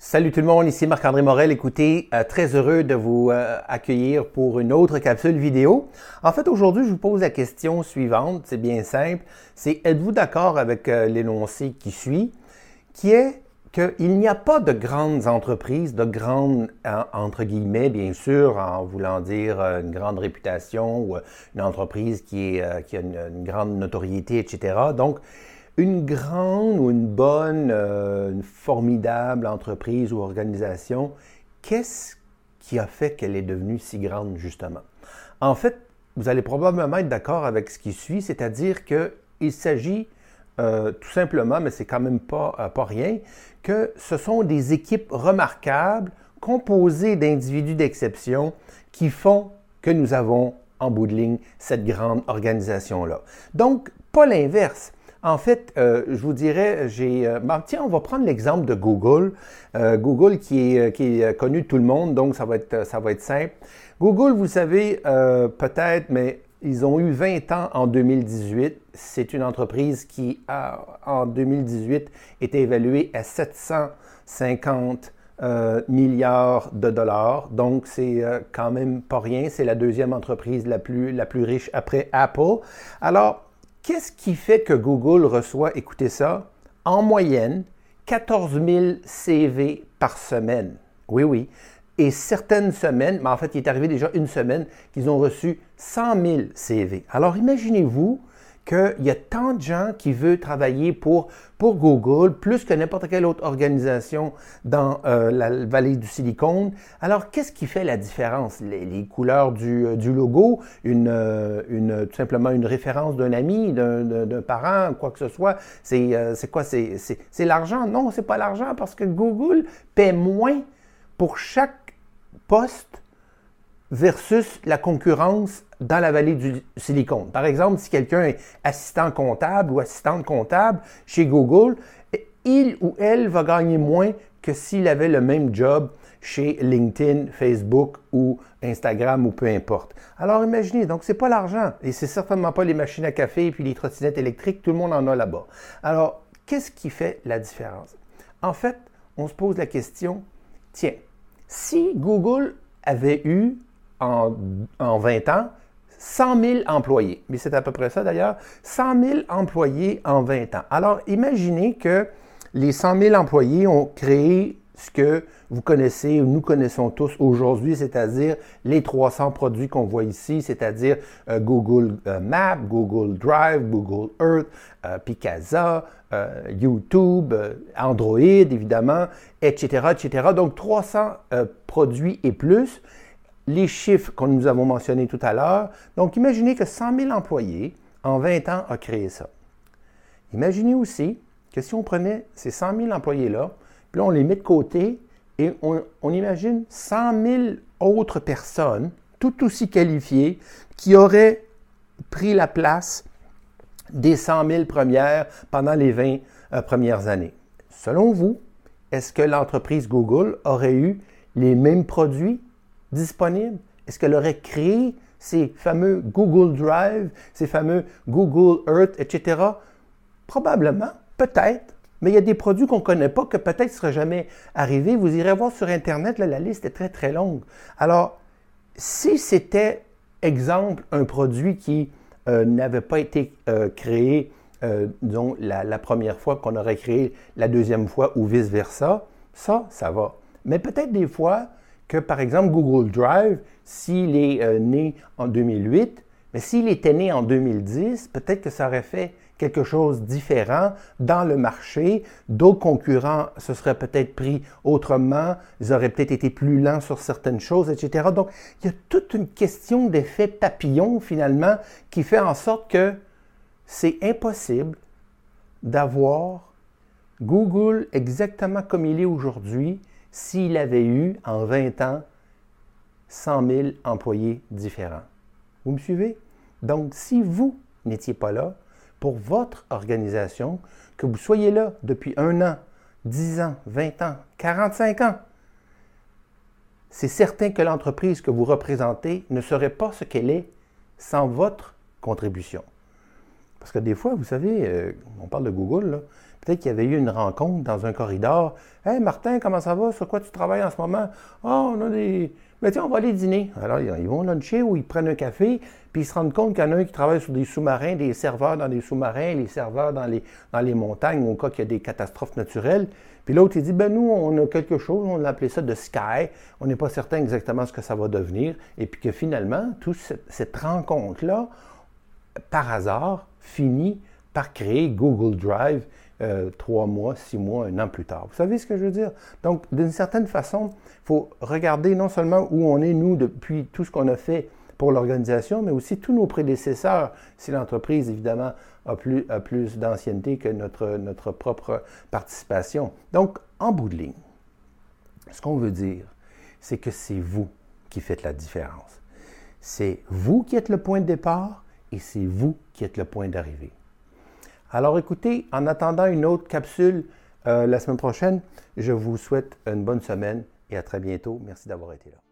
Salut tout le monde, ici Marc-André Morel. Écoutez, euh, très heureux de vous euh, accueillir pour une autre capsule vidéo. En fait, aujourd'hui, je vous pose la question suivante, c'est bien simple. C'est êtes-vous d'accord avec euh, l'énoncé qui suit, qui est qu'il n'y a pas de grandes entreprises, de grandes, entre guillemets, bien sûr, en voulant dire une grande réputation ou une entreprise qui, a une grande notoriété, etc. Donc, une grande ou une bonne, euh, une formidable entreprise ou organisation, qu'est-ce qui a fait qu'elle est devenue si grande, justement? En fait, vous allez probablement être d'accord avec ce qui suit, c'est-à-dire qu'il s'agit euh, tout simplement, mais c'est quand même pas, euh, pas rien, que ce sont des équipes remarquables composées d'individus d'exception qui font que nous avons en bout de ligne cette grande organisation-là. Donc, pas l'inverse. En fait, euh, je vous dirais, j'ai. Euh, ben, tiens, on va prendre l'exemple de Google. Euh, Google qui est, connu de tout le monde, donc ça va être, ça va être simple. Google, vous savez, peut-être, mais ils ont eu 20 ans en 2018. C'est une entreprise qui, a, en 2018, était évaluée à 750 milliards de dollars. Donc, c'est quand même pas rien. C'est la deuxième entreprise la plus, la plus riche après Apple. Alors, Qu'est-ce qui fait que Google reçoit, écoutez ça, en moyenne 14 000 CV par semaine? Oui, oui. Et certaines semaines, mais en fait, il est arrivé déjà une semaine qu'ils ont reçu 100 000 CV. Alors imaginez-vous qu'il y a tant de gens qui veulent travailler pour, Google, plus que n'importe quelle autre organisation dans euh, la vallée du Silicon. Alors, qu'est-ce qui fait la différence? Les, couleurs du, euh, logo, euh, une, tout simplement une référence d'un ami, d'un parent, quoi que ce soit. C'est quoi? C'est l'argent? Non, c'est pas l'argent parce que Google paie moins pour chaque poste versus la concurrence dans la vallée du Silicon. Par exemple, si quelqu'un est assistant comptable ou assistante comptable chez Google, il ou elle va gagner moins que s'il avait le même job chez LinkedIn, Facebook ou Instagram ou peu importe. Alors imaginez, donc c'est pas l'argent et c'est certainement pas les machines à café et puis les trottinettes électriques, tout le monde en a là-bas. Alors, qu'est-ce qui fait la différence? En fait, on se pose la question, tiens, si Google avait eu en, en 20 ans 100 000 employés. Mais c'est à peu près ça d'ailleurs. 100 000 employés en 20 ans. Alors, imaginez que les 100 000 employés ont créé ce que vous connaissez, nous connaissons tous aujourd'hui, c'est-à-dire les 300 produits qu'on voit ici, c'est-à-dire euh, Google euh, Maps, Google Drive, Google Earth, euh, Picasa, YouTube, Android, évidemment, etc., etc. Donc 300 produits et plus les chiffres que nous avons mentionnés tout à l'heure. Donc, imaginez que 100 000 employés, en 20 ans, ont créé ça. Imaginez aussi que si on prenait ces 100 000 employés-là, puis là, on les met de côté et on, on, imagine 100 000 autres personnes, tout aussi qualifiées, qui auraient pris la place des 100 000 premières pendant les 20 euh, premières années. Selon vous, est-ce que l'entreprise Google aurait eu les mêmes produits, disponible? Est-ce qu'elle aurait créé ces fameux Google Drive, ces fameux Google Earth, etc.? Probablement, peut-être. Mais il y a des produits qu'on ne connaît pas que peut-être ne seraient jamais arrivés. Vous irez voir sur Internet, la liste est très, très longue. Alors, si c'était, exemple, un produit qui euh, n'avait pas été euh, créé, euh, la, la, première fois qu'on aurait créé la deuxième fois ou vice-versa, ça, ça va. Mais peut-être des fois, que, par exemple, Google Drive, s'il est euh, né en 2008, mais s'il était né en 2010, peut-être que ça aurait fait quelque chose de différent dans le marché. D'autres concurrents se seraient peut-être pris autrement, ils auraient peut-être été plus lents sur certaines choses, etc. Donc, il y a toute une question d'effet papillon, finalement, qui fait en sorte que c'est impossible d'avoir Google exactement comme il est aujourd'hui s'il avait eu en 20 ans 100 000 employés différents. Vous me suivez? Donc, si vous n'étiez pas là pour votre organisation, que vous soyez là depuis un an, 10 ans, 20 ans, 45 ans, c'est certain que l'entreprise que vous représentez ne serait pas ce qu'elle est sans votre contribution. Parce que des fois, vous savez, euh, on parle de Google, Peut-être qu'il y avait eu une rencontre dans un corridor. Hey Martin, comment ça va? Sur quoi tu travailles en ce moment? Oh, on a des. Mais tiens, on va aller dîner. Alors, ils vont luncher ou ils prennent un café, puis ils se rendent compte qu'il y en a un qui travaille sur des sous-marins, des serveurs dans des sous-marins, les serveurs dans les, dans les montagnes, au cas qu'il y a des catastrophes naturelles. Puis l'autre, il dit, ben nous, on a quelque chose, on a appelé ça de Sky, on n'est pas certain exactement ce que ça va devenir, et puis que finalement, toute cette, rencontre-là, par hasard, finit par créer Google Drive euh, trois mois, six mois, un an plus tard. Vous savez ce que je veux dire? Donc, d'une certaine façon, il faut regarder non seulement où on est, nous, depuis tout ce qu'on a fait pour l'organisation, mais aussi tous nos prédécesseurs, si l'entreprise, évidemment, a plus, plus d'ancienneté que notre, notre propre participation. Donc, en bout de ligne, ce qu'on veut dire, c'est que c'est vous qui faites la différence. C'est vous qui êtes le point de départ et c'est vous qui êtes le point d'arrivée. Alors écoutez, en attendant une autre capsule euh, la semaine prochaine, je vous souhaite une bonne semaine et à très bientôt. Merci d'avoir été là.